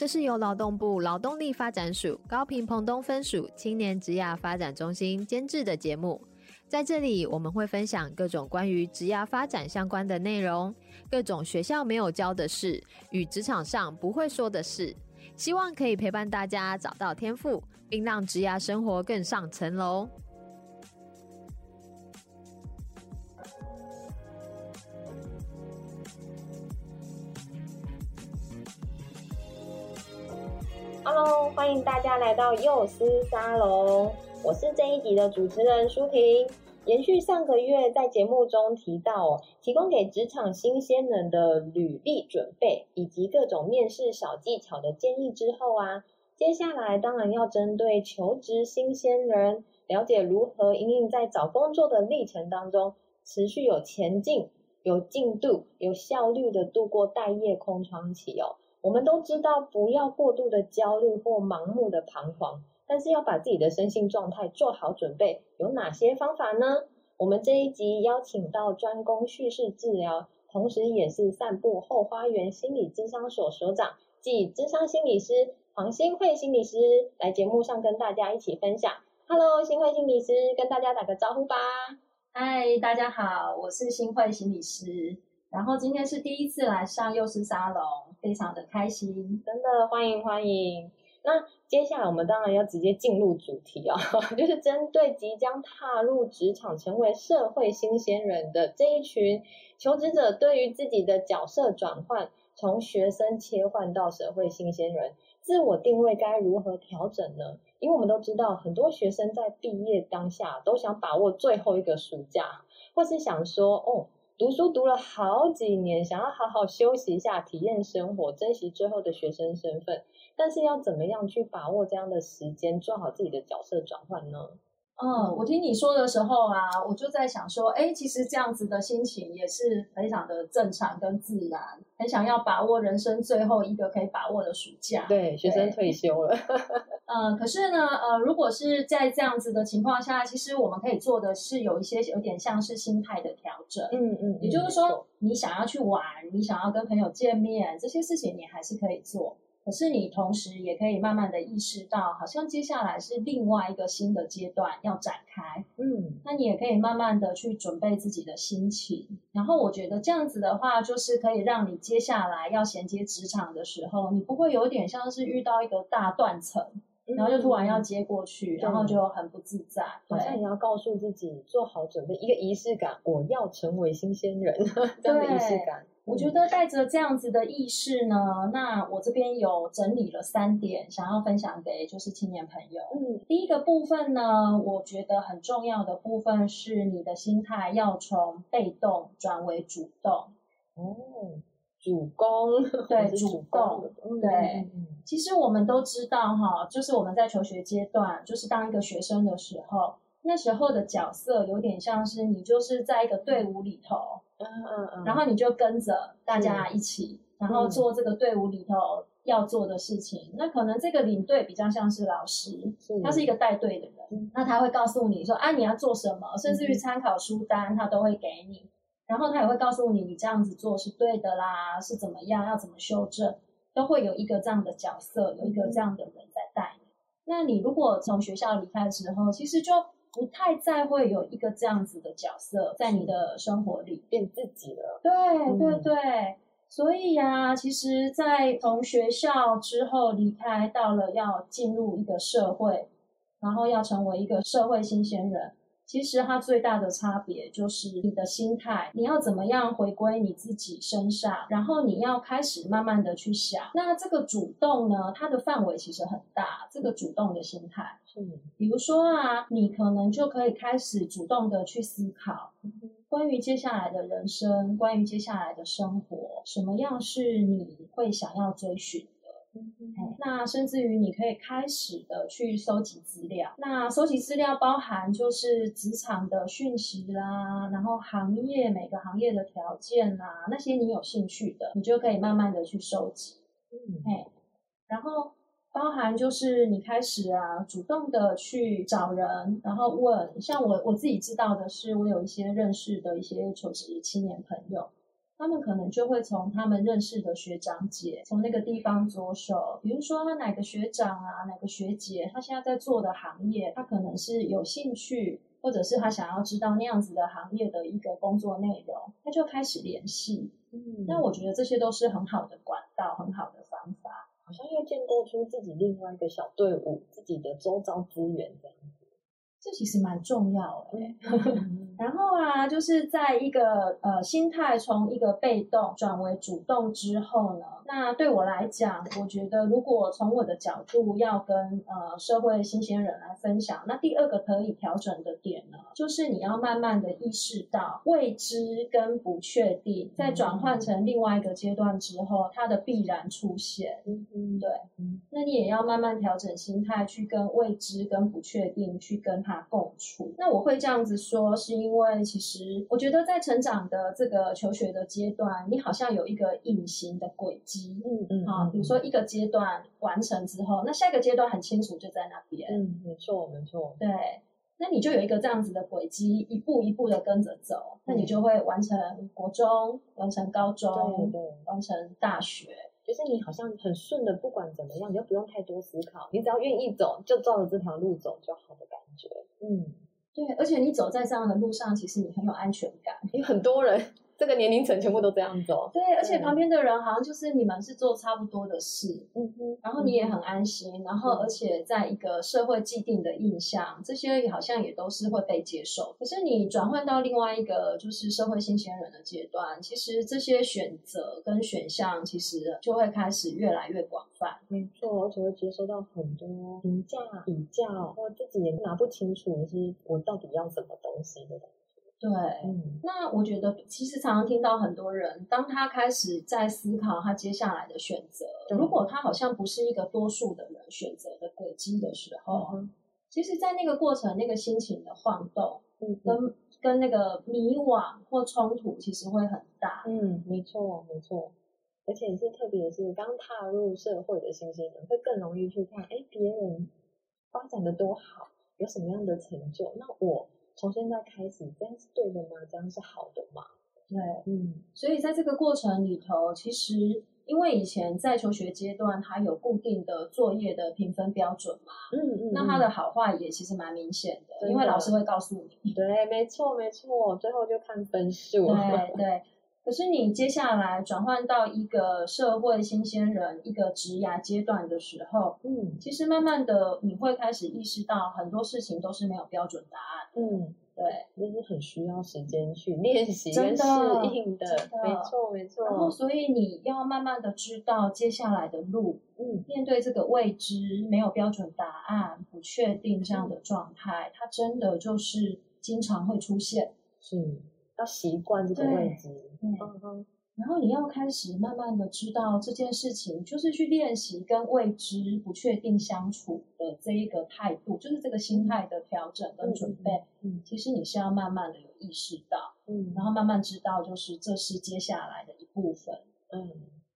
这是由劳动部劳动力发展署高屏澎东分署青年职涯发展中心监制的节目。在这里，我们会分享各种关于职涯发展相关的内容，各种学校没有教的事与职场上不会说的事，希望可以陪伴大家找到天赋，并让职涯生活更上层楼。Hello，欢迎大家来到幼师沙龙，我是这一集的主持人舒婷。延续上个月在节目中提到，提供给职场新鲜人的履历准备以及各种面试小技巧的建议之后啊，接下来当然要针对求职新鲜人，了解如何因应在找工作的历程当中，持续有前进、有进度、有效率的度过待业空窗期哦。我们都知道，不要过度的焦虑或盲目的彷徨，但是要把自己的身心状态做好准备。有哪些方法呢？我们这一集邀请到专攻叙事治疗，同时也是散步后花园心理咨商所所长，即咨商心理师黄馨慧心理师来节目上跟大家一起分享。Hello，馨慧心理师，跟大家打个招呼吧。嗨，大家好，我是馨慧心理师。然后今天是第一次来上幼师沙龙，非常的开心，真的欢迎欢迎。那接下来我们当然要直接进入主题啊，就是针对即将踏入职场、成为社会新鲜人的这一群求职者，对于自己的角色转换，从学生切换到社会新鲜人，自我定位该如何调整呢？因为我们都知道，很多学生在毕业当下都想把握最后一个暑假，或是想说哦。读书读了好几年，想要好好休息一下，体验生活，珍惜最后的学生身份。但是要怎么样去把握这样的时间，做好自己的角色转换呢？嗯，我听你说的时候啊，我就在想说，哎，其实这样子的心情也是非常的正常跟自然，很想要把握人生最后一个可以把握的暑假。对，学生退休了。嗯，可是呢，呃，如果是在这样子的情况下，其实我们可以做的是有一些有点像是心态的调整。嗯嗯，也就是说，你想要去玩，你想要跟朋友见面，这些事情你还是可以做。可是你同时也可以慢慢的意识到，好像接下来是另外一个新的阶段要展开。嗯，那你也可以慢慢的去准备自己的心情。然后我觉得这样子的话，就是可以让你接下来要衔接职场的时候，你不会有点像是遇到一个大断层，然后就突然要接过去，嗯、然后就很不自在。好像你要告诉自己做好准备，一个仪式感，我要成为新鲜人，这样的仪式感。我觉得带着这样子的意识呢，那我这边有整理了三点，想要分享给就是青年朋友。嗯，第一个部分呢，我觉得很重要的部分是你的心态要从被动转为主动。哦，主攻，对，主动，对。其实我们都知道哈，就是我们在求学阶段，就是当一个学生的时候，那时候的角色有点像是你就是在一个队伍里头。嗯嗯嗯，然后你就跟着大家一起，然后做这个队伍里头要做的事情。那可能这个领队比较像是老师，他是一个带队的人，那他会告诉你说，啊，你要做什么，甚至于参考书单他都会给你，然后他也会告诉你，你这样子做是对的啦，是怎么样，要怎么修正，都会有一个这样的角色，有一个这样的人在带你。那你如果从学校离开的时候，其实就。不太再会有一个这样子的角色在你的生活里变自己了。对对对，嗯、所以呀、啊，其实，在从学校之后离开，到了要进入一个社会，然后要成为一个社会新鲜人。其实它最大的差别就是你的心态，你要怎么样回归你自己身上，然后你要开始慢慢的去想。那这个主动呢，它的范围其实很大。这个主动的心态，是，比如说啊，你可能就可以开始主动的去思考，关于接下来的人生，关于接下来的生活，什么样是你会想要追寻。嗯，那甚至于你可以开始的去收集资料。那收集资料包含就是职场的讯息啦，然后行业每个行业的条件啦，那些你有兴趣的，你就可以慢慢的去收集。嗯，哎，然后包含就是你开始啊，主动的去找人，然后问。像我我自己知道的是，我有一些认识的一些求职青年朋友。他们可能就会从他们认识的学长姐，从那个地方着手。比如说，他哪个学长啊，哪个学姐，他现在在做的行业，他可能是有兴趣，或者是他想要知道那样子的行业的一个工作内容，他就开始联系。嗯，那我觉得这些都是很好的管道，很好的方法，好像又建构出自己另外一个小队伍，自己的周遭资源这样子。这其实蛮重要的，然后啊，就是在一个呃心态从一个被动转为主动之后呢，那对我来讲，我觉得如果从我的角度要跟呃社会新鲜人来分享，那第二个可以调整的点呢，就是你要慢慢的意识到未知跟不确定，在转换成另外一个阶段之后，它的必然出现。嗯嗯，对，那你也要慢慢调整心态，去跟未知跟不确定去跟。共处。那我会这样子说，是因为其实我觉得在成长的这个求学的阶段，你好像有一个隐形的轨迹，嗯嗯，啊，比如说一个阶段完成之后，那下一个阶段很清楚就在那边，嗯，没错没错，对，那你就有一个这样子的轨迹，一步一步的跟着走，那你就会完成国中，完成高中，对对，完成大学，就是你好像很顺的，不管怎么样，你又不用太多思考，你只要愿意走，就照着这条路走就好的感觉。嗯，对，而且你走在这样的路上，其实你很有安全感，有很多人。这个年龄层全部都这样走，对，而且旁边的人好像就是你们是做差不多的事，嗯哼，然后你也很安心，然后而且在一个社会既定的印象，这些好像也都是会被接受。可是你转换到另外一个就是社会新鲜人的阶段，其实这些选择跟选项其实就会开始越来越广泛。没错，而且会接收到很多评价、比较，我自己也拿不清楚是我到底要什么东西的。对，嗯，那我觉得其实常常听到很多人，当他开始在思考他接下来的选择，如果他好像不是一个多数的人选择的轨迹的时候，嗯、其实，在那个过程，那个心情的晃动，嗯，跟跟那个迷惘或冲突，其实会很大。嗯，没错，没错，而且是特别是刚踏入社会的新鲜人，会更容易去看，哎，别人发展的多好，有什么样的成就，那我。从现在开始，这样是对的吗？这样是好的吗？对，嗯，所以在这个过程里头，其实因为以前在求学阶段，它有固定的作业的评分标准嘛，嗯嗯，嗯，那它的好坏也其实蛮明显的，的因为老师会告诉你，对，没错没错，最后就看分数，对对。可是你接下来转换到一个社会新鲜人，一个职涯阶段的时候，嗯，其实慢慢的你会开始意识到很多事情都是没有标准答案。嗯，对，就是很需要时间去练习跟适应的，的。没错没错。然后，所以你要慢慢的知道接下来的路，嗯，面对这个未知、没有标准答案、不确定这样的状态，嗯、它真的就是经常会出现，是要习惯这个位置，嗯哼。然后你要开始慢慢的知道这件事情，就是去练习跟未知、不确定相处的这一个态度，就是这个心态的调整跟准备。嗯，其实你是要慢慢的有意识到，嗯，然后慢慢知道，就是这是接下来的一部分，嗯，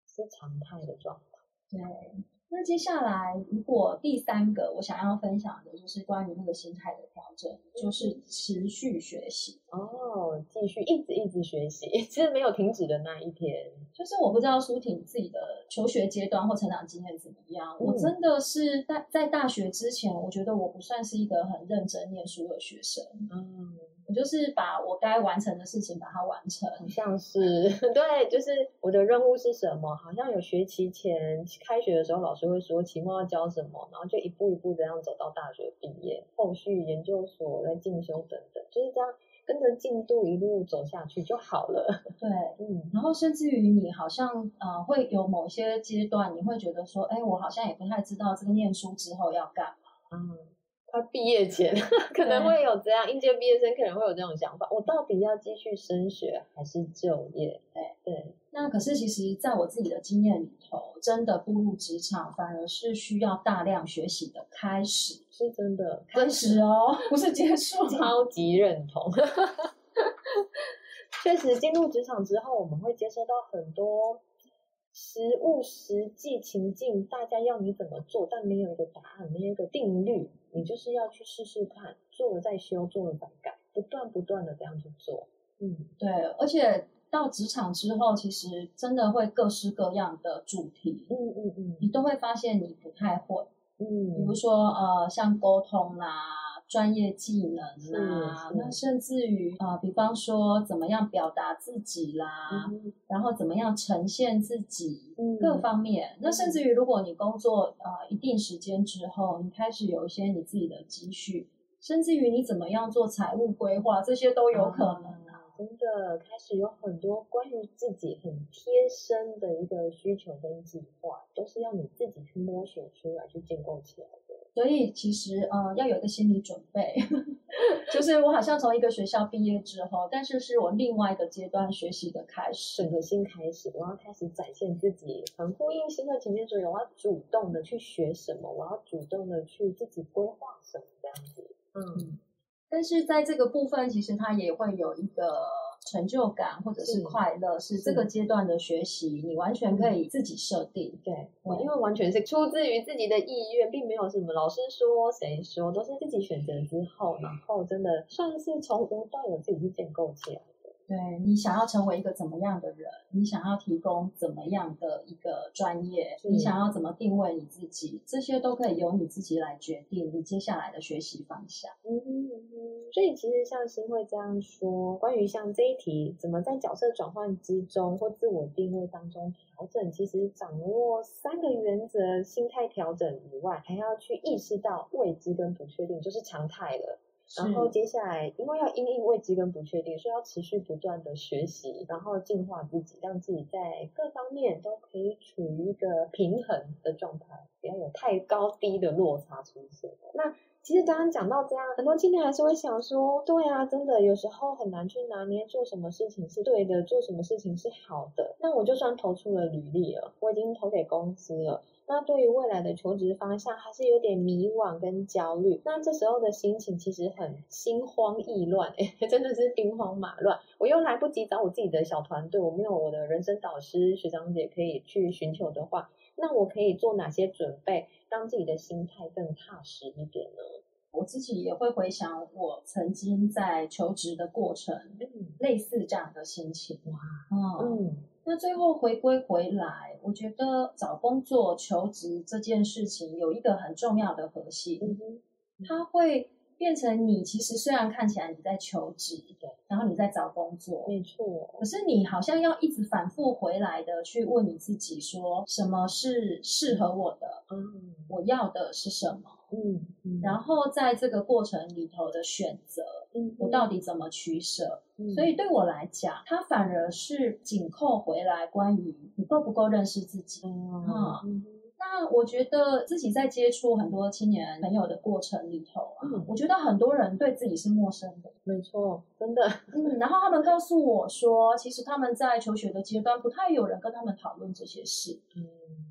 是常态的状态。对。那接下来，如果第三个我想要分享的，就是关于那个心态的调整，就是持续学习哦，继续一直一直学习，其实没有停止的那一天。就是我不知道舒婷自己的求学阶段或成长经验怎么样，嗯、我真的是在在大学之前，我觉得我不算是一个很认真念书的学生，嗯。我就是把我该完成的事情把它完成，像是 对，就是我的任务是什么？好像有学期前开学的时候，老师会说期末要教什么，然后就一步一步这样走到大学毕业，后续研究所在进修等等，就是这样跟着进度一路走下去就好了。对，嗯，然后甚至于你好像呃会有某些阶段，你会觉得说，哎，我好像也不太知道这个念书之后要干嘛，嗯。他毕业前 可能会有这样，应届毕业生可能会有这种想法：我到底要继续升学还是就业？对对。那可是其实，在我自己的经验里头，真的步入职场反而是需要大量学习的开始，是真的开始哦，不是结束。超级认同。确实，进入职场之后，我们会接收到很多。实物实际情境，大家要你怎么做，但没有一个答案，没有一个定律，你就是要去试试看，做了再修，做了再改，不断不断的这样去做。嗯，对，而且。到职场之后，其实真的会各式各样的主题，嗯嗯嗯，你都会发现你不太会，嗯，比如说呃，像沟通啦、专业技能啦，那甚至于呃，比方说怎么样表达自己啦，嗯、然后怎么样呈现自己，嗯、各方面。那甚至于如果你工作呃一定时间之后，你开始有一些你自己的积蓄。甚至于你怎么样做财务规划，这些都有可能啊！真的开始有很多关于自己很贴身的一个需求跟计划，都是要你自己去摸索出来，去建构起来的。所以其实呃，要有一个心理准备，就是我好像从一个学校毕业之后，但是是我另外一个阶段学习的开始，整个新开始，我要开始展现自己，很呼应新的前面说，我要主动的去学什么，我要主动的去自己规划什么这样子。嗯，但是在这个部分，其实它也会有一个成就感或者是快乐，是，是这个阶段的学习，你完全可以自己设定。对，对，因为完全是出自于自己的意愿，并没有什么老师说谁说，都是自己选择之后，然后真的算是从无到有自己去建构起来。对，你想要成为一个怎么样的人？你想要提供怎么样的一个专业？你想要怎么定位你自己？这些都可以由你自己来决定你接下来的学习方向。嗯哼嗯哼。所以其实像新会这样说，关于像这一题，怎么在角色转换之中或自我定位当中调整，其实掌握三个原则，心态调整以外，还要去意识到未知跟不确定就是常态了。然后接下来，因为要因应未知跟不确定，所以要持续不断的学习，然后进化自己，让自己在各方面都可以处于一个平衡的状态，不要有太高低的落差出现。那其实刚刚讲到这样，很多青年还是会想说，对啊，真的有时候很难去拿捏做什么事情是对的，做什么事情是好的。那我就算投出了履历了，我已经投给公司了。那对于未来的求职方向，还是有点迷惘跟焦虑。那这时候的心情其实很心慌意乱，哎，真的是兵荒马乱。我又来不及找我自己的小团队，我没有我的人生导师学长姐可以去寻求的话，那我可以做哪些准备，让自己的心态更踏实一点呢？我自己也会回想我曾经在求职的过程，嗯，类似这样的心情。哇，嗯。嗯那最后回归回来，我觉得找工作、求职这件事情有一个很重要的核心，嗯，它会变成你其实虽然看起来你在求职，对，然后你在找工作，没错，可是你好像要一直反复回来的去问你自己，说什么是适合我的？嗯，我要的是什么？嗯，嗯，然后在这个过程里头的选择，嗯，我到底怎么取舍？嗯，所以对我来讲，它反而是紧扣回来关于你够不够认识自己。嗯，嗯，那我觉得自己在接触很多青年朋友的过程里头啊，嗯，我觉得很多人对自己是陌生的。没错，真的。嗯，然后他们告诉我说，其实他们在求学的阶段，不太有人跟他们讨论这些事。嗯。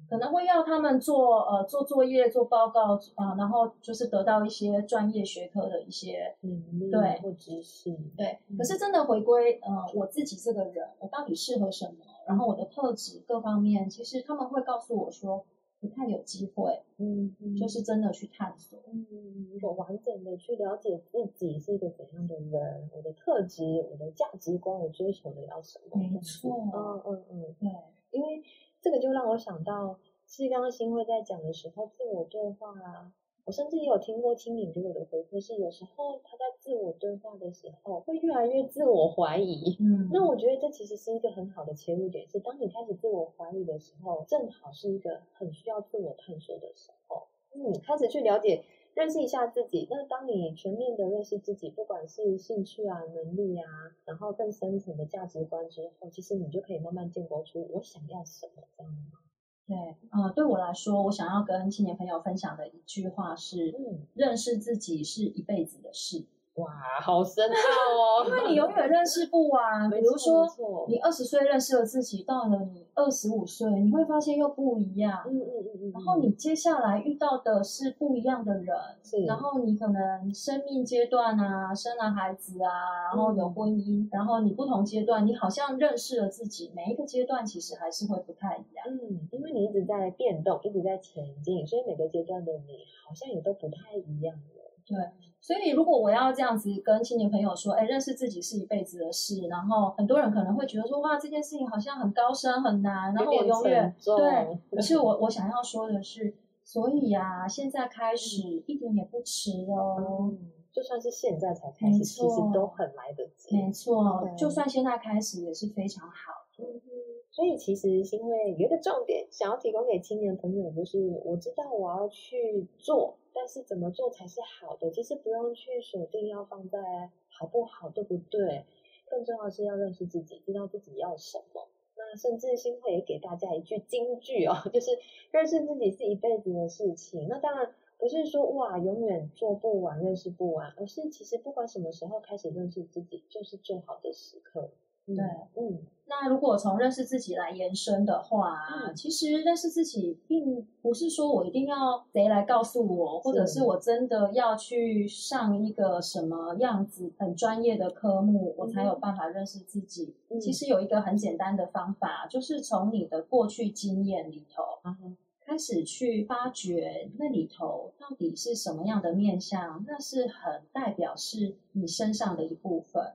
可能会要他们做呃做作业、做报告啊、呃，然后就是得到一些专业学科的一些嗯对或知识对。可是真的回归呃我自己这个人，我到底适合什么？然后我的特质各方面，其实他们会告诉我说不太有机会，嗯，就是真的去探索，嗯，我完整的去了解自己是一个怎样的人，我的特质、我的价值观，我追求的要什么？没错，嗯嗯嗯，对，因为。这个就让我想到，是刚刚新会在讲的时候，自我对话啊，我甚至也有听过青影给我的回复是，有时候他在自我对话的时候，会越来越自我怀疑。嗯，那我觉得这其实是一个很好的切入点，是当你开始自我怀疑的时候，正好是一个很需要自我探索的时候。嗯，开始去了解。认识一下自己，那当你全面的认识自己，不管是兴趣啊、能力啊，然后更深层的价值观之后，其实你就可以慢慢建构出我想要什么这样吗？对，呃，对我来说，我想要跟青年朋友分享的一句话是：嗯，认识自己是一辈子的事。哇，好深奥哦！因为你永远认识不完。比如说，你二十岁认识了自己，到了你二十五岁，你会发现又不一样。嗯嗯嗯嗯。然后你接下来遇到的是不一样的人。是。然后你可能生命阶段啊，生了孩子啊，然后有婚姻，然后你不同阶段，你好像认识了自己。每一个阶段其实还是会不太一样。嗯，因为你一直在变动，一直在前进，所以每个阶段的你好像也都不太一样了。对。所以如果我要这样子跟青年朋友说，哎，认识自己是一辈子的事，然后很多人可能会觉得说，哇，这件事情好像很高深很难，然后我永远对。可是我我想要说的是，所以呀、啊，现在开始一点也不迟哦。嗯就算是现在才开始，其实都很来得及。没错，就算现在开始也是非常好的。嗯，所以其实新会有一个重点，想要提供给青年朋友，就是我知道我要去做，但是怎么做才是好的？其实不用去锁定要放在好不好，对不对？更重要的是要认识自己，知道自己要什么。那甚至新会也给大家一句金句哦，就是认识自己是一辈子的事情。那当然。不是说哇，永远做不完、认识不完，而是其实不管什么时候开始认识自己，就是最好的时刻。对，嗯。那如果从认识自己来延伸的话，嗯，其实认识自己并不是说我一定要谁来告诉我，或者是我真的要去上一个什么样子很专业的科目，我才有办法认识自己。嗯，其实有一个很简单的方法，就是从你的过去经验里头。嗯开始去发掘那里头到底是什么样的面相，那是很代表是你身上的一部分。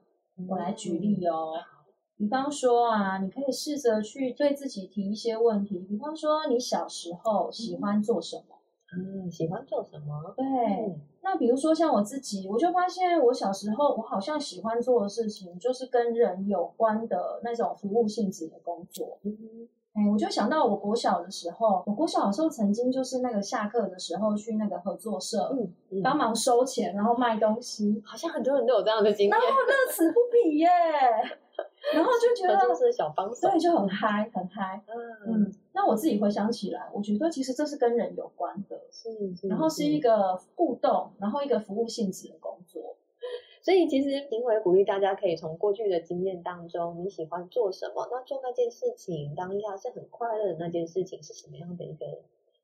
我来举例哦，比方说啊，你可以试着去对自己提一些问题，比方说你小时候喜欢做什么？嗯，喜欢做什么？对，那比如说像我自己，我就发现我小时候我好像喜欢做的事情就是跟人有关的那种服务性质的工作。嗯我就想到我国小的时候，我国小的时候曾经就是那个下课的时候去那个合作社，嗯，嗯。帮忙收钱，然后卖东西，好像很多人都有这样的经。验，然后乐此不疲耶，然后就觉得合作社小帮手，对，就很嗨，很嗨，嗯嗯。那我自己回想起来，我觉得其实这是跟人有关的，是，是，然后是一个互动，然后一个服务性质的工作。所以其实评委鼓励大家可以从过去的经验当中，你喜欢做什么？那做那件事情当下是很快乐的那件事情是什么样的一个，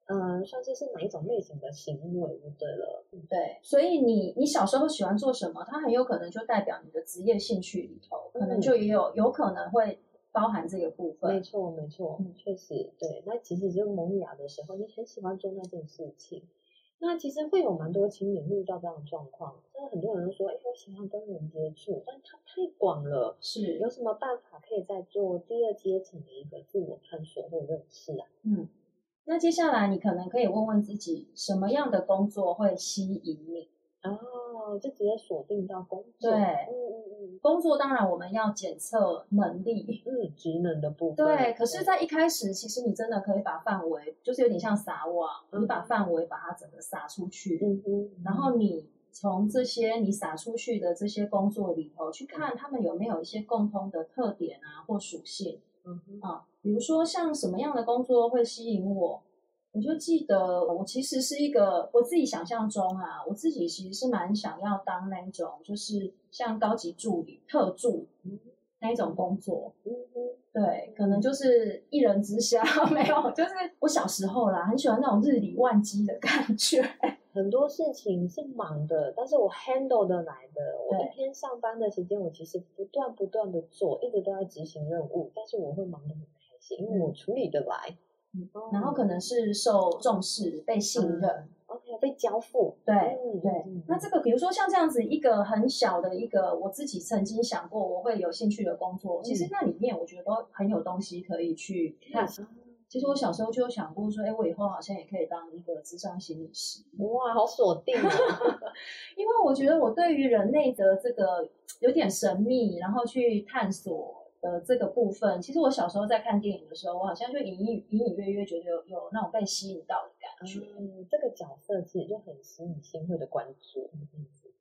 嗯、呃，算是是哪一种类型的行为就对了。对，所以你你小时候喜欢做什么，它很有可能就代表你的职业兴趣里头，可能就也有有可能会包含这个部分。没错，没错，嗯，确实对。那其实就萌芽的时候，你很喜欢做那件事情。那其实会有蛮多青年遇到这样的状况，真的很多人都说，哎，我喜欢跟人接触，但它太广了，是有什么办法可以再做第二阶层的一个自我探索或认识啊？嗯，那接下来你可能可以问问自己，什么样的工作会吸引你？哦，就直接锁定到工作。对，嗯嗯嗯，工作当然我们要检测能力，嗯，职能的部分。对，可是，在一开始，其实你真的可以把范围，就是有点像撒网，嗯、你把范围把它整个撒出去，嗯嗯，然后你从这些你撒出去的这些工作里头去看，他们有没有一些共通的特点啊或属性，嗯哼啊，比如说像什么样的工作会吸引我？我就记得，我其实是一个我自己想象中啊，我自己其实是蛮想要当那种，就是像高级助理、特助那一种工作。对，可能就是一人之下，没有，就是我小时候啦，很喜欢那种日理万机的感觉。很多事情是忙的，但是我 handle 的来的。我一天上班的时间，我其实不断不断的做，一直都在执行任务，但是我会忙得很开心，因为我处理得来。然后可能是受重视、被信任、嗯、，OK，被交付，对、嗯、对。嗯、那这个，比如说像这样子一个很小的一个，我自己曾经想过我会有兴趣的工作，嗯、其实那里面我觉得都很有东西可以去看。嗯、其实我小时候就有想过说，哎，我以后好像也可以当一个智商心理师。哇，好锁定啊！因为我觉得我对于人类的这个有点神秘，然后去探索。的这个部分，其实我小时候在看电影的时候，我好像就隐隐隐隐约约觉得有有那种被吸引到的感觉。嗯，这个角色其实就很吸引新会的关注。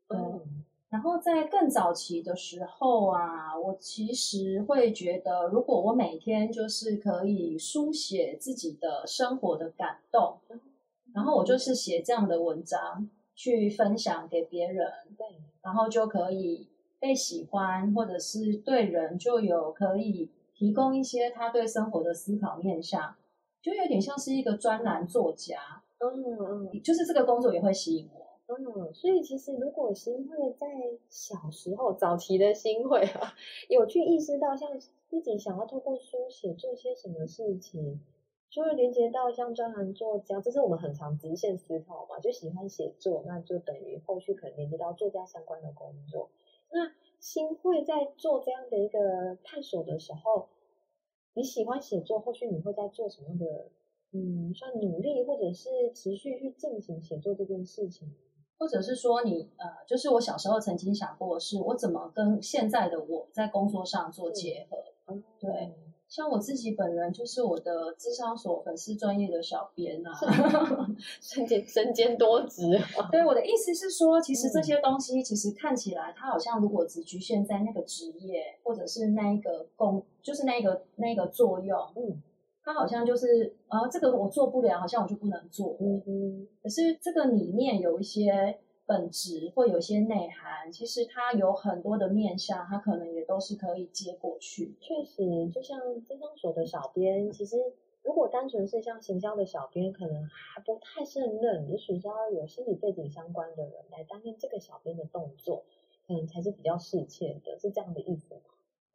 嗯，然后在更早期的时候啊，我其实会觉得，如果我每天就是可以书写自己的生活的感动，然后我就是写这样的文章去分享给别人，对，然后就可以。被喜欢，或者是对人就有可以提供一些他对生活的思考面向，就有点像是一个专栏作家。嗯嗯，就是这个工作也会吸引我。嗯，所以其实如果新会在小时候早期的新会啊，有去意识到像自己想要透过书写做些什么事情，就会连接到像专栏作家，这是我们很常直线思考嘛，就喜欢写作，那就等于后续可能连接到作家相关的工作。那新会在做这样的一个探索的时候，你喜欢写作，后续你会在做什么的，嗯，算努力，或者是持续去进行写作这件事情？或者是说你呃，就是我小时候曾经想过，是我怎么跟现在的我在工作上做结合？嗯，对。像我自己本人就是我的智商所粉丝专业的小编啊，身兼身兼多职。对，我的意思是说，其实这些东西其实看起来，它好像如果只局限在那个职业，或者是那一个工，就是那个那个作用，嗯，它好像就是啊，这个我做不了，好像我就不能做。嗯嗯。可是这个里面有一些。本质或有一些内涵，其实它有很多的面向，它可能也都是可以接过去。确实，就像咨商所的小编，其实如果单纯是像行销的小编，可能还不太胜任，也许要有心理背景相关的人来担任这个小编的动作，可能才是比较适切的，是这样的意思吗？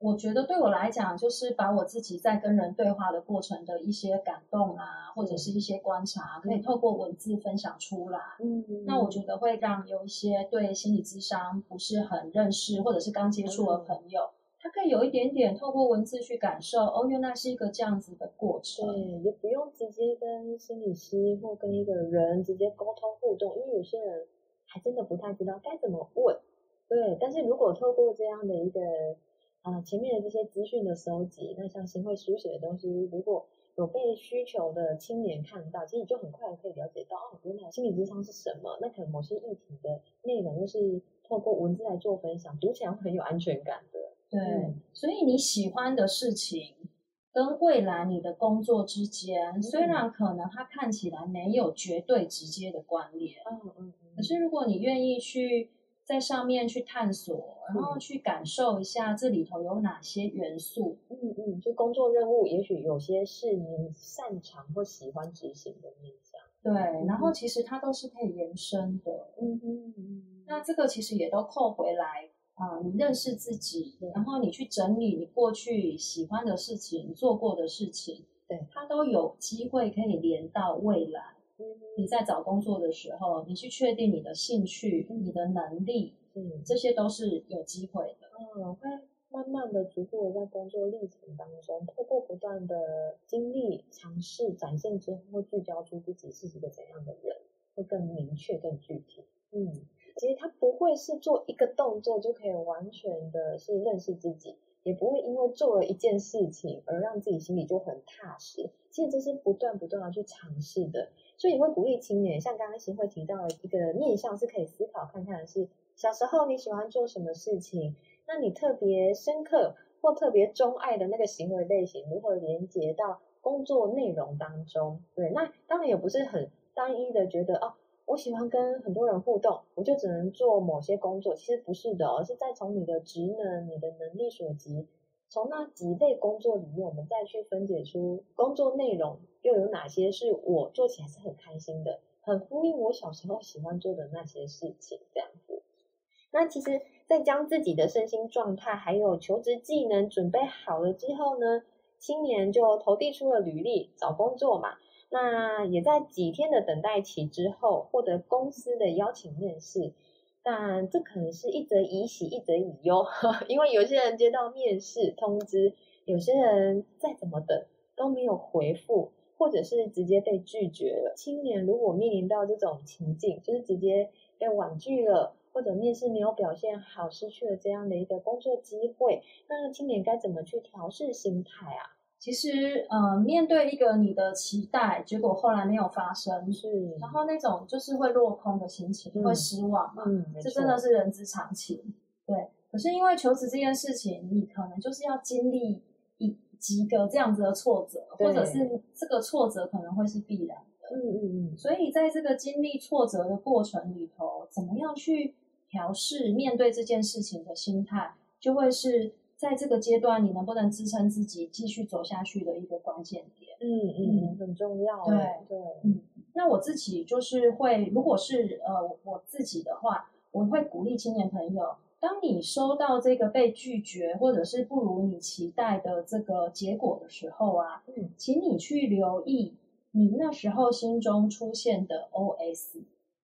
我觉得对我来讲，就是把我自己在跟人对话的过程的一些感动啊，或者是一些观察，可以透过文字分享出来。嗯，那我觉得会让有一些对心理智商不是很认识，或者是刚接触的朋友，他可以有一点点透过文字去感受，哦，原来是一个这样子的过程。对，也不用直接跟心理师或跟一个人直接沟通互动，因为有些人还真的不太知道该怎么问。对，但是如果透过这样的一个。啊，前面的这些资讯的收集，那像新会书写的东西，如果有被需求的青年看到，其实你就很快可以了解到，哦，原来心理咨商是什么。那可能某些议题的内容，就是透过文字来做分享，读起来会很有安全感的。对，嗯、所以你喜欢的事情跟未来你的工作之间，嗯、虽然可能它看起来没有绝对直接的关联，嗯嗯，嗯可是如果你愿意去。在上面去探索，然后去感受一下这里头有哪些元素。嗯嗯，就工作任务，也许有些是你擅长或喜欢执行的面向。对，然后其实它都是可以延伸的。嗯嗯嗯。那这个其实也都扣回来啊，你认识自己，然后你去整理你过去喜欢的事情、做过的事情，对，它都有机会可以连到未来。你在找工作的时候，你去确定你的兴趣、你的能力，嗯，这些都是有机会的。嗯，会慢慢的、逐步的在工作历程当中，透过不断的经历、尝试、展现之后，会聚焦出自己是一个怎样的人，会更明确、更具体。嗯，其实他不会是做一个动作就可以完全的是认识自己，也不会因为做了一件事情而让自己心里就很踏实。其实这是不断不断的去尝试的。所以你会鼓励青年，像刚刚新会提到的一个面向是可以思考看看是，小时候你喜欢做什么事情，那你特别深刻或特别钟爱的那个行为类型，如何连接到工作内容当中？对，那当然也不是很单一的觉得哦，我喜欢跟很多人互动，我就只能做某些工作，其实不是的，而是在从你的职能、你的能力所及。从那几类工作里面，我们再去分解出工作内容又有哪些是我做起来是很开心的，很呼应我小时候喜欢做的那些事情，这样子。那其实，在将自己的身心状态还有求职技能准备好了之后呢，青年就投递出了履历找工作嘛。那也在几天的等待期之后，获得公司的邀请面试。但这可能是一则以喜，一则以忧，因为有些人接到面试通知，有些人再怎么等都没有回复，或者是直接被拒绝了。青年如果面临到这种情境，就是直接被婉拒了，或者面试没有表现好，失去了这样的一个工作机会，那青年该怎么去调试心态啊？其实，呃，面对一个你的期待，结果后来没有发生，是，然后那种就是会落空的心情，嗯、会失望嘛，嗯，这真的是人之常情，对。可是因为求职这件事情，你可能就是要经历一几个这样子的挫折，或者是这个挫折可能会是必然的，嗯嗯嗯。所以在这个经历挫折的过程里头，怎么样去调试面对这件事情的心态，就会是。在这个阶段，你能不能支撑自己继续走下去的一个关键点？嗯嗯，嗯很重要。对对，嗯，那我自己就是会，如果是呃我自己的话，我会鼓励青年朋友，当你收到这个被拒绝或者是不如你期待的这个结果的时候啊，嗯，请你去留意你那时候心中出现的 OS。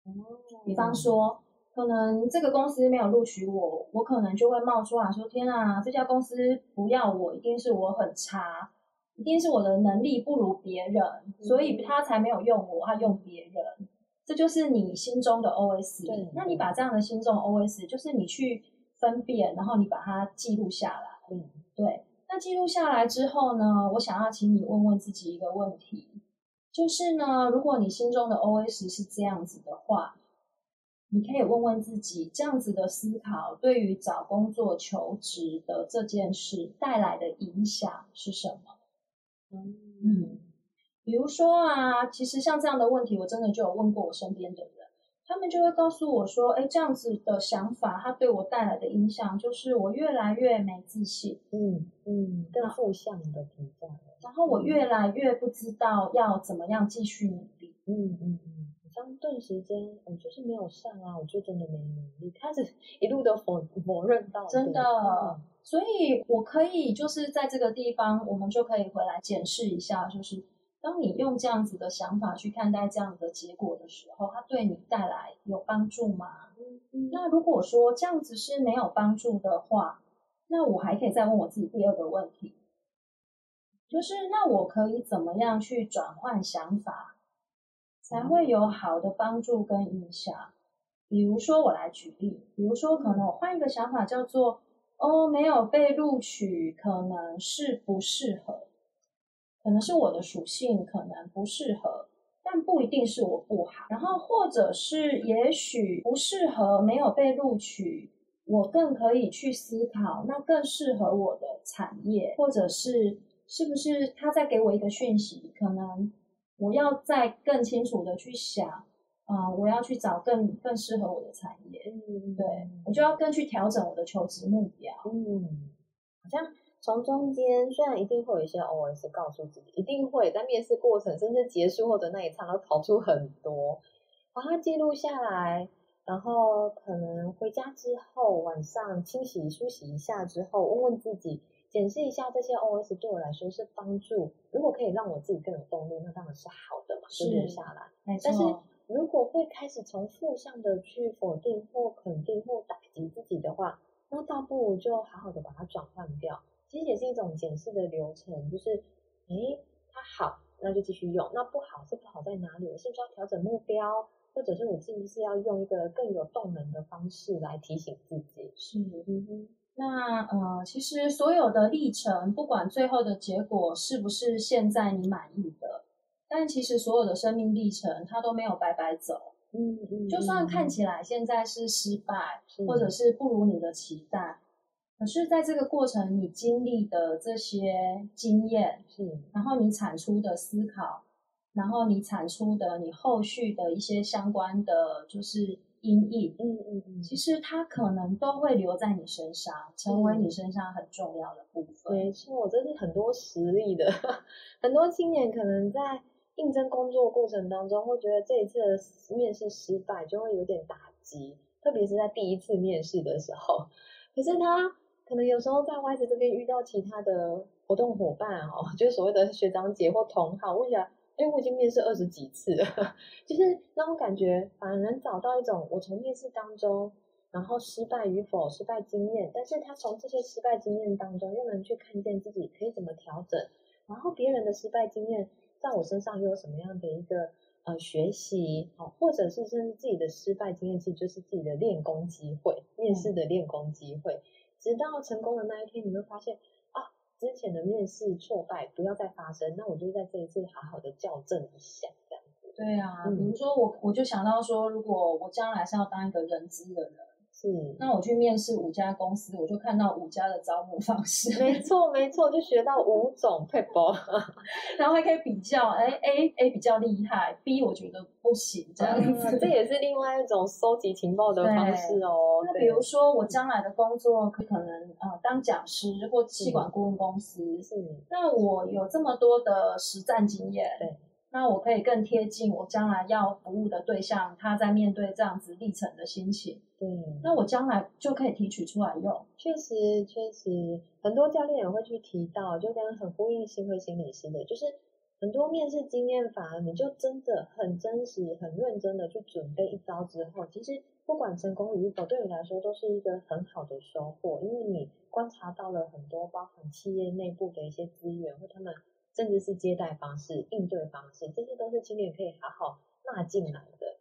嗯，比方说，可能这个公司没有录取我，我可能就会冒出来说：“天啊，这家公司不要我，一定是我很差，一定是我的能力不如别人，所以他才没有用我，他用别人。”这就是你心中的 OS。对，那你把这样的心中 OS，就是你去分辨，然后你把它记录下来。嗯，对。那记录下来之后呢，我想要请你问问自己一个问题，就是呢，如果你心中的 OS 是这样子的话，你可以问问自己，这样子的思考对于找工作求职的这件事带来的影响是什么？嗯。嗯比如说啊，其实像这样的问题，我真的就有问过我身边的人，他们就会告诉我说，哎，这样子的想法，它对我带来的影响就是我越来越没自信，嗯嗯，更负向的评价，然后我越来越不知道要怎么样继续努力，嗯嗯嗯，好像顿时间我就是没有上啊，我就真的没努力，开始一路都否否认到，真的，嗯，所以我可以就是在这个地方，我们就可以回来检视一下，就是。当你用这样子的想法去看待这样的结果的时候，它对你带来有帮助吗？那如果说这样子是没有帮助的话，那我还可以再问我自己第二个问题，就是那我可以怎么样去转换想法，才会有好的帮助跟影响？比如说我来举例，比如说可能我换一个想法，叫做哦，没有被录取，可能是不适合。可能是我的属性可能不适合，但不一定是我不好。然后或者是也许不适合，没有被录取，我更可以去思考，那更适合我的产业，或者是是不是他在给我一个讯息，可能我要再更清楚的去想，啊、呃，我要去找更更适合我的产业。嗯，对，我就要更去调整我的求职目标。嗯，好像。从中间虽然一定会有一些 OS 告诉自己，一定会在面试过程甚至结束后的那一刹那跑出很多，把它记录下来，然后可能回家之后晚上清洗梳洗一下之后，问问自己，检视一下这些 OS 对我来说是帮助，如果可以让我自己更有动力，那当然是好的嘛，记录下来。但是如果会开始从负向的去否定或肯定或打击自己的话，那倒不如就好好的把它转换掉。其实也是一种检视的流程，就是，诶，它好，那就继续用；那不好，是不好在哪里？我是不是要调整目标，或者是我是不是要用一个更有动能的方式来提醒自己？是，嗯。那呃，其实所有的历程，不管最后的结果是不是现在你满意的，但其实所有的生命历程，它都没有白白走。嗯嗯。就算看起来现在是失败，或者是不如你的期待。可是，在这个过程，你经历的这些经验，是，然后你产出的思考，然后你产出的你后续的一些相关的，就是音译，嗯嗯嗯，其实它可能都会留在你身上，成为你身上很重要的部分。没错，这是很多实例的，很多青年可能在应征工作过程当中，会觉得这一次的面试失败，就会有点打击，特别是在第一次面试的时候。可是他。可能有时候在 YS 这边遇到其他的活动伙伴哦，就是所谓的学长姐或同好，问起来，哎，我已经面试二十几次了，就是那种感觉，反而能找到一种我从面试当中，然后失败与否、失败经验，但是他从这些失败经验当中又能去看见自己可以怎么调整，然后别人的失败经验在我身上又有什么样的一个呃学习，哦，或者是甚至自己的失败经验，其实就是自己的练功机会，面试的练功机会。直到成功的那一天，你会发现啊，之前的面试挫败不要再发生，那我就在这一次好好的校正一下，这样子。对啊，嗯、比如说我我就想到说，如果我将来是要当一个人资的人。是，那我去面试五家公司，我就看到五家的招募方式。没错，没错，就学到五种 people，，然后还可以比较，哎，A A 比较厉害，B 我觉得不行，这样子。嗯，这也是另外一种收集情报的方式哦。那比如说我将来的工作可能呃当讲师或气管顾问公司，是。那我有这么多的实战经验，对。那我可以更贴近我将来要服务的对象，他在面对这样子历程的心情。对，那我将来就可以提取出来用。确实，确实，很多教练也会去提到，就跟很呼应新会心理师的，就是很多面试经验反而，你就真的很真实、很认真的去准备一招之后，其实不管成功与否，对你来说都是一个很好的收获，因为你观察到了很多包含企业内部的一些资源或他们。甚至是接待方式、应对方式，这些都是青年可以好好纳进来的。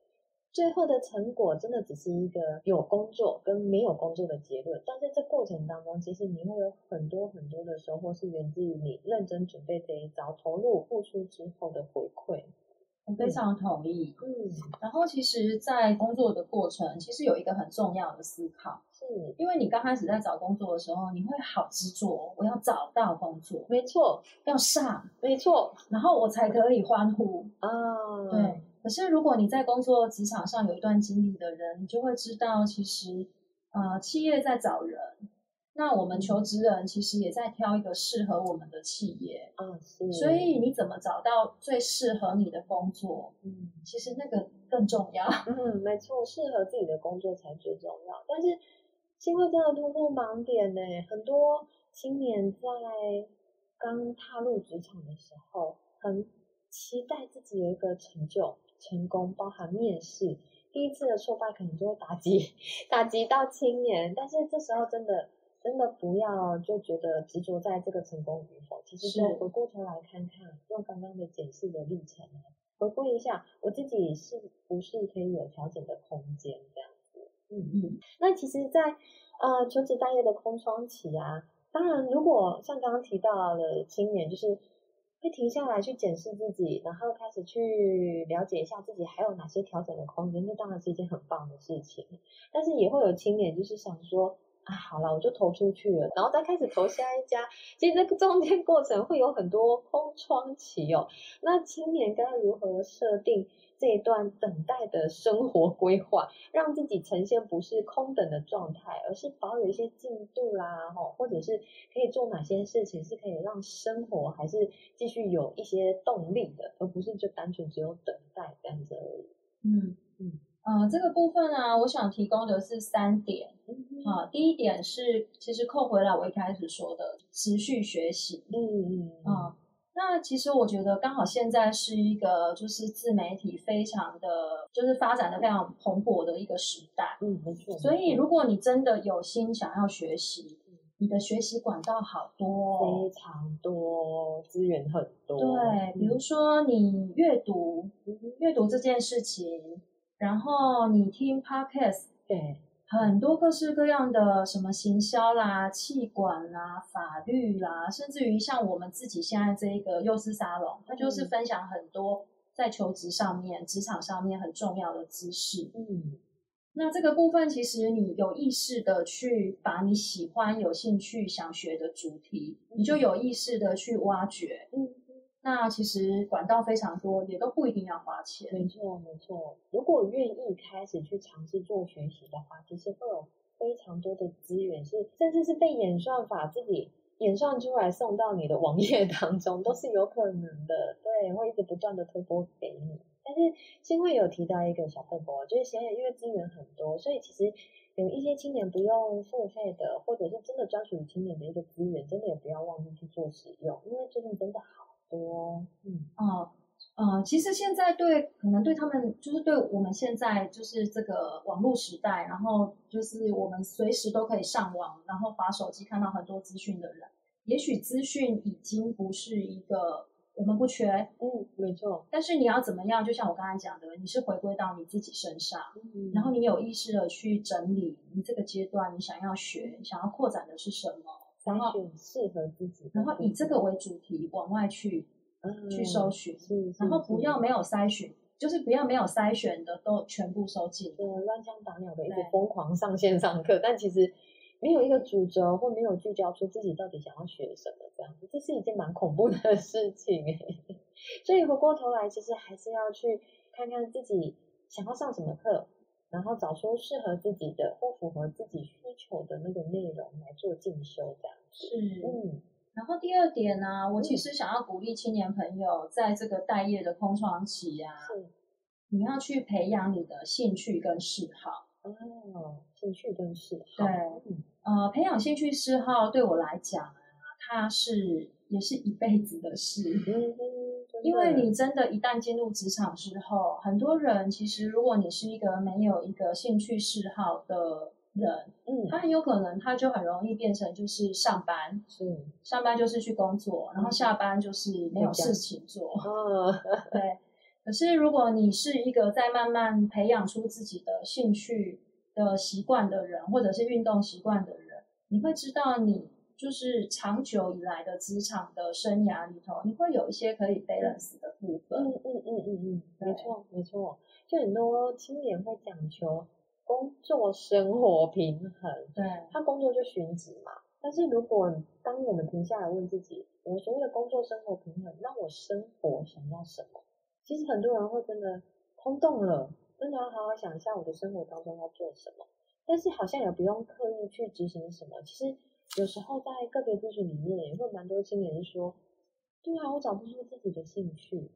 最后的成果真的只是一个有工作跟没有工作的结论，但是这过程当中，其实你会有很多很多的收获，是源自于你认真准备这一招、投入付出之后的回馈。我非常同意。嗯，然后其实，在工作的过程，其实有一个很重要的思考，是因为你刚开始在找工作的时候，你会好执着，我要找到工作，没错，要上，没错，然后我才可以欢呼啊。对，可是如果你在工作职场上有一段经历的人，你就会知道，其实，呃，企业在找人。那我们求职人其实也在挑一个适合我们的企业，啊，是。所以你怎么找到最适合你的工作？嗯，其实那个更重要。嗯，没错，适合自己的工作才最重要。但是，新慧真的突破盲点呢，很多青年在刚踏入职场的时候，很期待自己有一个成就、成功，包含面试第一次的挫败，可能就会打击 打击到青年。但是这时候真的。真的不要就觉得执着在这个成功与否，其实就回过头来看看，用刚刚的解释的历程来回顾一下，我自己是不是可以有调整的空间这样子。嗯嗯。那其实在，在呃求职待业的空窗期啊，当然如果像刚刚提到的青年，就是会停下来去检视自己，然后开始去了解一下自己还有哪些调整的空间，那当然是一件很棒的事情。但是也会有青年就是想说。啊，好了，我就投出去了，然后再开始投下一家。其实这个中间过程会有很多空窗期哦。那青年该如何设定这一段等待的生活规划，让自己呈现不是空等的状态，而是保有一些进度啦，哈，或者是可以做哪些事情是可以让生活还是继续有一些动力的，而不是就单纯只有等待这样子而已。嗯嗯。呃，这个部分呢、啊，我想提供的是三点。啊，第一点是，其实扣回来我一开始说的持续学习。嗯嗯。啊，那其实我觉得刚好现在是一个就是自媒体非常的，就是发展的非常蓬勃的一个时代。嗯，没错。所以如果你真的有心想要学习，你的学习管道好多，非常多，资源很多。对，比如说你阅读，阅读这件事情。然后你听 podcast，对，很多各式各样的什么行销啦、气管啦、法律啦，甚至于像我们自己现在这一个幼师沙龙，它就是分享很多在求职上面、职场上面很重要的知识。嗯，那这个部分其实你有意识的去把你喜欢、有兴趣、想学的主题，你就有意识的去挖掘。嗯。那其实管道非常多，也都不一定要花钱。没错，没错。如果愿意开始去尝试做学习的话，其实会有非常多的资源，是甚至是被演算法自己演算出来送到你的网页当中，都是有可能的。对，会一直不断的推播给你。但是新会有提到一个小撇步，就是现在因为资源很多，所以其实有一些青年不用付费的，或者是真的专属于青年的一个资源，真的也不要忘记去做使用，因为最近真的好。多，嗯，哦，呃，其实现在对，可能对他们，就是对我们现在就是这个网络时代，然后就是我们随时都可以上网，然后把手机看到很多资讯的人，也许资讯已经不是一个我们不缺，嗯，没错。但是你要怎么样？就像我刚才讲的，你是回归到你自己身上，嗯，然后你有意识的去整理你这个阶段你想要学、想要扩展的是什么。然后适合自己，然后以这个为主题往外去，嗯、去搜寻，是，然后不要没有筛选，就是不要没有筛选的都全部收进，对，乱枪打鸟的一直疯狂上线上课，但其实没有一个主轴或没有聚焦出自己到底想要学什么，这样子，这是一件蛮恐怖的 事情。所以回过头来，其实还是要去看看自己想要上什么课。然后找出适合自己的或符合自己需求的那个内容来做进修，这样。是，嗯。然后第二点呢、啊，我其实想要鼓励青年朋友，在这个待业的空窗期啊，你要去培养你的兴趣跟嗜好。哦，兴趣跟嗜好。对，呃，培养兴趣嗜好对我来讲啊，它是也是一辈子的事。嗯，因为你真的，一旦进入职场之后，很多人其实，如果你是一个没有一个兴趣嗜好的人，嗯，他很有可能他就很容易变成就是上班，是上班就是去工作，然后下班就是没有事情做。嗯，对。可是，如果你是一个在慢慢培养出自己的兴趣的习惯的人，或者是运动习惯的人，你会知道，你就是长久以来的职场的生涯里头，你会有一些可以 balance 的部分。嗯嗯嗯嗯嗯，没错没错。就很多青年会讲求工作生活平衡，对，他工作就寻职嘛。但是如果当我们停下来问自己，我所谓的工作生活平衡，那我生活想要什么？其实很多人会真的空洞了，真的要好好想一下我的生活当中要做什么，但是好像也不用刻意去执行什么。其实有时候在个别咨询里面，也会蛮多青年说，对啊，我找不出自己的兴趣，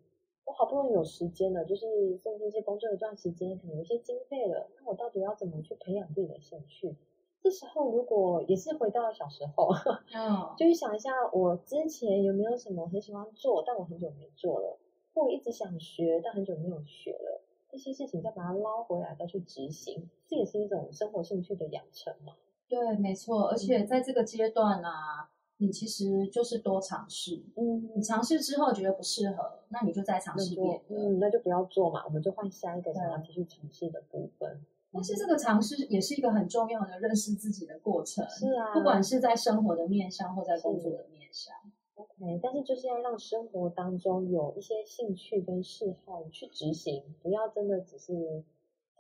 我好不容易有时间了，就是甚至是工作一段时间，可能有一些经费了，那我到底要怎么去培养自己的兴趣？这时候如果也是回到了小时候，嗯，就去想一下我之前有没有什么很喜欢做，但我很久没做了。或一直想学，但很久没有学了，这些事情再把它捞回来，再去执行，这也是一种生活兴趣的养成嘛。对，没错。而且在这个阶段啊，你其实就是多尝试。嗯，你尝试之后觉得不适合，那你就再尝试别的。嗯，那就不要做嘛，我们就换下一个想要继续尝试的部分。但是这个尝试也是一个很重要的认识自己的过程。是啊，不管是在生活的面上，或在工作的面上。OK，但是就是要让生活当中有一些兴趣跟嗜好去执行，不要真的只是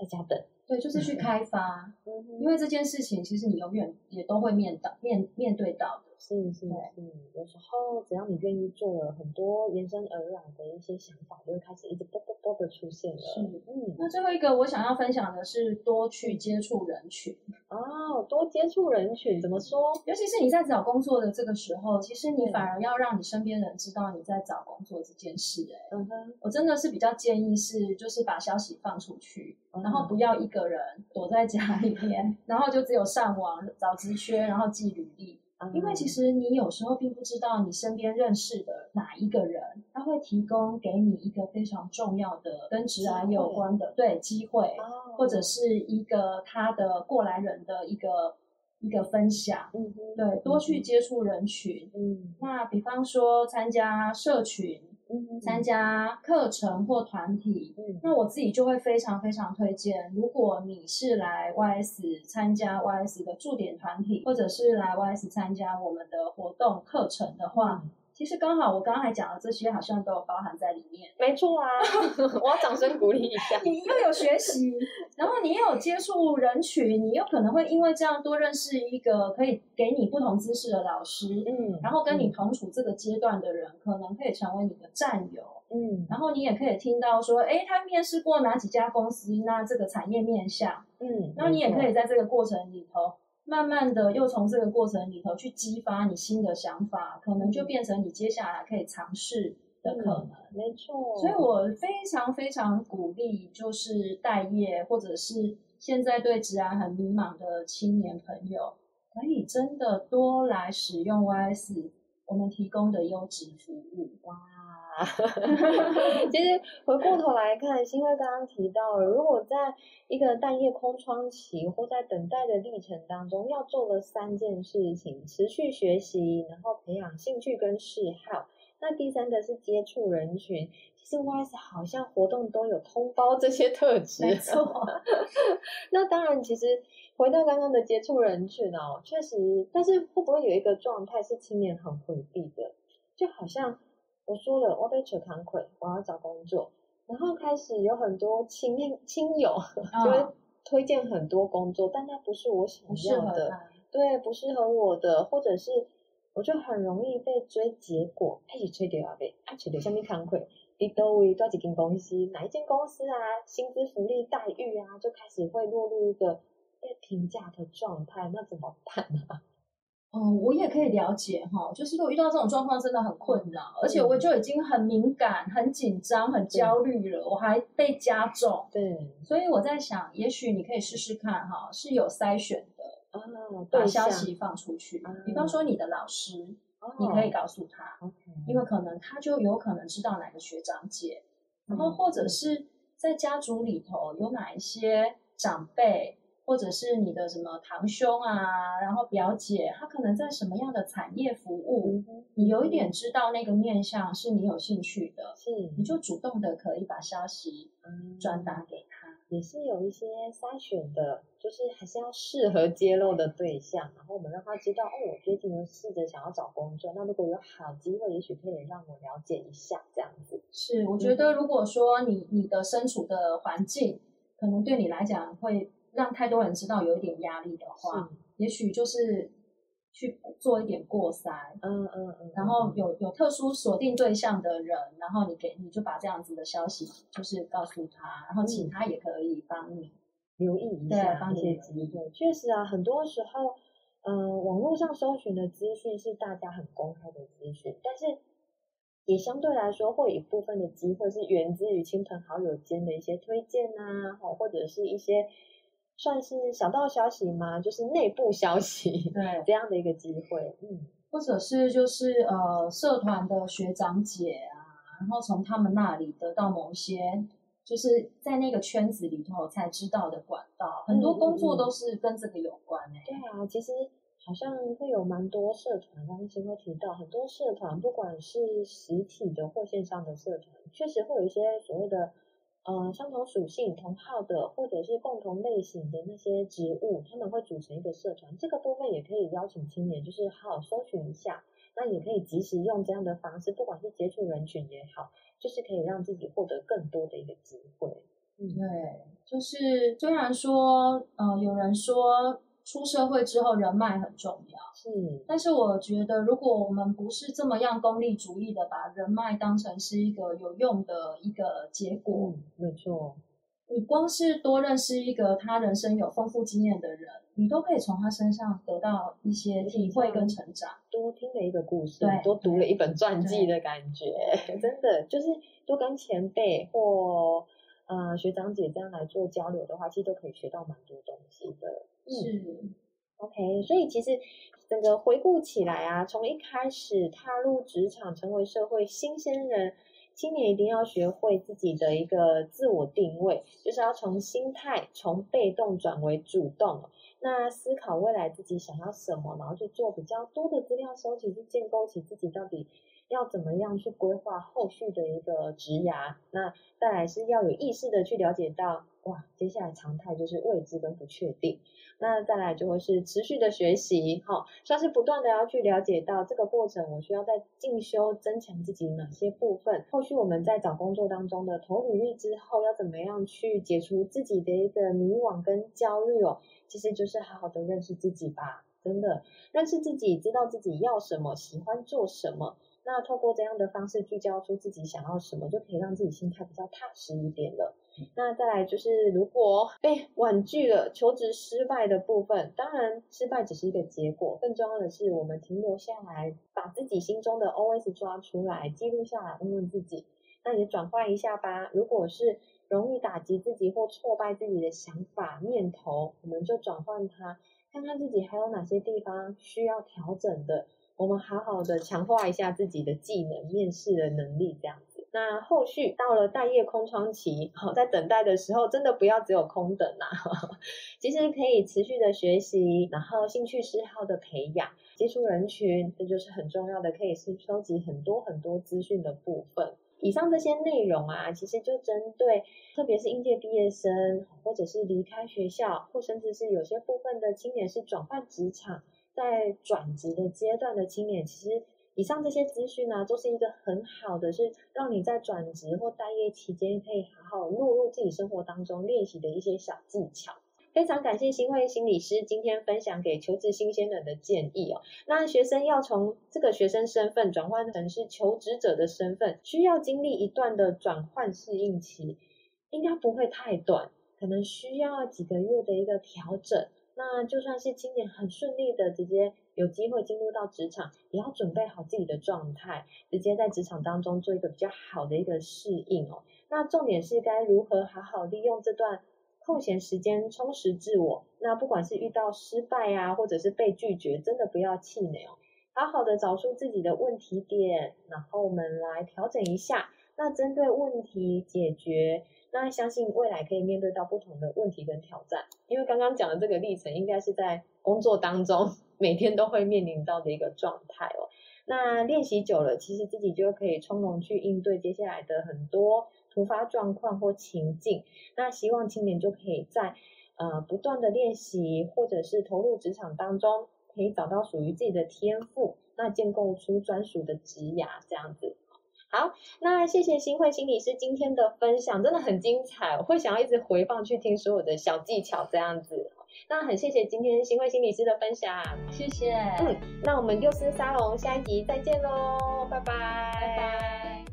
在家等。对，就是去开发，因为这件事情其实你永远也都会面到面面对到的。是是是，有时候只要你愿意做了，很多延伸而来的一些想法就会开始一直啵啵啵的出现了。是，嗯。那最后一个我想要分享的是多去接触人群。哦，多接触人群怎么说？尤其是你在找工作的这个时候，其实你反而要让你身边人知道你在找工作这件事。哎，嗯哼，我真的是比较建议是，就是把消息放出去，然后不要一个人躲在家里面，然后就只有上网找职缺，然后寄履历。因为其实你有时候并不知道你身边认识的哪一个人，他会提供给你一个非常重要的跟职涯有关的对机会，或者是一个他的过来人的一个一个分享。嗯，对，多去接触人群。嗯，那比方说参加社群。参加课程或团体，嗯，那我自己就会非常非常推荐。如果你是来 YS 参加 YS 的驻点团体，或者是来 YS 参加我们的活动课程的话。嗯其实刚好我刚才讲的这些好像都有包含在里面。没错啊，我要掌声鼓励一下。你又有学习，然后你又有接触人群，你又可能会因为这样多认识一个可以给你不同知识的老师，嗯，然后跟你同处这个阶段的人，可能可以成为你的战友，嗯，然后你也可以听到说，哎，他面试过哪几家公司，那这个产业面向，嗯，然后你也可以在这个过程里头。慢慢的，又从这个过程里头去激发你新的想法，可能就变成你接下来可以尝试的可能。嗯，没错，所以我非常非常鼓励，就是待业或者是现在对职涯很迷茫的青年朋友，可以真的多来使用 YS 我们提供的优质服务。哇！其实回过头来看，新辉刚刚提到了，如果在一个待业空窗期或在等待的历程当中，要做的三件事情：持续学习，然后培养兴趣跟嗜好。那第三个是接触人群。其实 YS 好像活动都有通包这些特质。没错。那当然，其实回到刚刚的接触人群哦，确实，但是会不会有一个状态是青年很回避的？就好像。我说了，我被扯堂亏，我要找工作，然后开始有很多亲面亲友就会推荐很多工作，但那不是我想要的，对，不适合我的，或者是我就很容易被追结果，开始吹掉啊被，啊吹掉下面堂亏，你都会多几间公司，哪一间公司啊，薪资福利待遇啊，就开始会落入一个被评价的状态，那怎么办呢？嗯，我也可以了解哈，就是如果遇到这种状况，真的很困扰，而且我就已经很敏感、很紧张、很焦虑了，我还被加重。对，所以我在想，也许你可以试试看哈，是有筛选的，哦，把消息放出去。比方说你的老师，你可以告诉他，因为可能他就有可能知道哪个学长姐，然后或者是在家族里头有哪一些长辈。或者是你的什么堂兄啊，然后表姐，他可能在什么样的产业服务，你有一点知道那个面向是你有兴趣的，是你就主动的可以把消息转达给他，嗯，也是有一些筛选的，就是还是要适合揭露的对象，然后我们让他知道，哦，我最近有试着想要找工作，那如果有好机会，也许可以让我了解一下这样子。是，我觉得如果说你你的身处的环境，可能对你来讲会。让太多人知道有一点压力的话，也许就是去做一点过筛，嗯嗯嗯，然后有有特殊锁定对象的人，然后你给你就把这样子的消息就是告诉他，然后请他也可以帮你留意一下，帮你机会。确实啊，很多时候，嗯、呃，网络上搜寻的资讯是大家很公开的资讯，但是也相对来说，会有一部分的机会是源自于亲朋好友间的一些推荐啊，或者是一些。算是小道消息吗？就是内部消息，对 这样的一个机会，嗯，或者是就是呃社团的学长姐啊，然后从他们那里得到某些就是在那个圈子里头才知道的管道，很多工作都是跟这个有关诶、欸。对啊，其实好像会有蛮多社团，刚刚先会提到很多社团，不管是实体的或线上的社团，确实会有一些所谓的。呃，相同属性、同号的，或者是共同类型的那些植物，他们会组成一个社团。这个部分也可以邀请青年，就是好好搜寻一下。那也可以及时用这样的方式，不管是接触人群也好，就是可以让自己获得更多的一个机会。嗯，对，就是虽然说，呃，有人说。出社会之后，人脉很重要。是，但是我觉得，如果我们不是这么样功利主义的，把人脉当成是一个有用的一个结果，嗯，没错。你光是多认识一个他人生有丰富经验的人，你都可以从他身上得到一些体会跟成长。多听了一个故事，对，多读了一本传记的感觉，真的就是多跟前辈或呃学长姐这样来做交流的话，其实都可以学到蛮多东西的。是、嗯、OK，所以其实整个回顾起来啊，从一开始踏入职场，成为社会新鲜人，青年一定要学会自己的一个自我定位，就是要从心态从被动转为主动，那思考未来自己想要什么，然后去做比较多的资料收集，去建构起自己到底要怎么样去规划后续的一个职涯。那再来是要有意识的去了解到，哇，接下来常态就是未知跟不确定。那再来就会是持续的学习，哈，算是不断的要去了解到这个过程，我需要在进修增强自己哪些部分。后续我们在找工作当中的投履历之后，要怎么样去解除自己的一个迷惘跟焦虑哦？其实就是好好的认识自己吧，真的认识自己，知道自己要什么，喜欢做什么。那透过这样的方式聚焦出自己想要什么，就可以让自己心态比较踏实一点了。那再来就是，如果被婉拒了，求职失败的部分，当然失败只是一个结果，更重要的是我们停留下来，把自己心中的 OS 抓出来，记录下来，问问自己，那也转换一下吧。如果是容易打击自己或挫败自己的想法念头，我们就转换它，看看自己还有哪些地方需要调整的。我们好好的强化一下自己的技能、面试的能力，这样子。那后续到了待业空窗期，好，在等待的时候，真的不要只有空等啊，其实可以持续的学习，然后兴趣嗜好的培养，接触人群，这就是很重要的，可以是收集很多很多资讯的部分。以上这些内容啊，其实就针对，特别是应届毕业生，或者是离开学校，或甚至是有些部分的青年是转换职场。在转职的阶段的青年，其实以上这些资讯呢，都是一个很好的，是让你在转职或待业期间可以好好录入自己生活当中练习的一些小技巧。非常感谢新会心理师今天分享给求职新鲜人的建议哦。那学生要从这个学生身份转换成是求职者的身份，需要经历一段的转换适应期，应该不会太短，可能需要几个月的一个调整。那就算是今年很顺利的直接有机会进入到职场，也要准备好自己的状态，直接在职场当中做一个比较好的一个适应哦。那重点是该如何好好利用这段空闲时间充实自我。那不管是遇到失败啊，或者是被拒绝，真的不要气馁哦，好好的找出自己的问题点，然后我们来调整一下。那针对问题解决。那相信未来可以面对到不同的问题跟挑战，因为刚刚讲的这个历程，应该是在工作当中 每天都会面临到的一个状态哦。那练习久了，其实自己就可以从容去应对接下来的很多突发状况或情境。那希望青年就可以在呃不断的练习，或者是投入职场当中，可以找到属于自己的天赋，那建构出专属的职涯这样子。好，那谢谢新慧心理师今天的分享，真的很精彩，我会想要一直回放去听所有的小技巧这样子。那很谢谢今天新慧心理师的分享，谢谢。嗯，那我们幼师沙龙下一集再见喽，拜拜拜拜。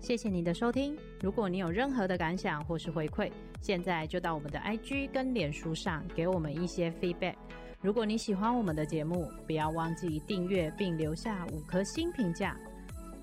谢谢你的收听，如果你有任何的感想或是回馈，现在就到我们的 IG 跟脸书上给我们一些 feedback。如果你喜欢我们的节目，不要忘记订阅并留下五颗星评价。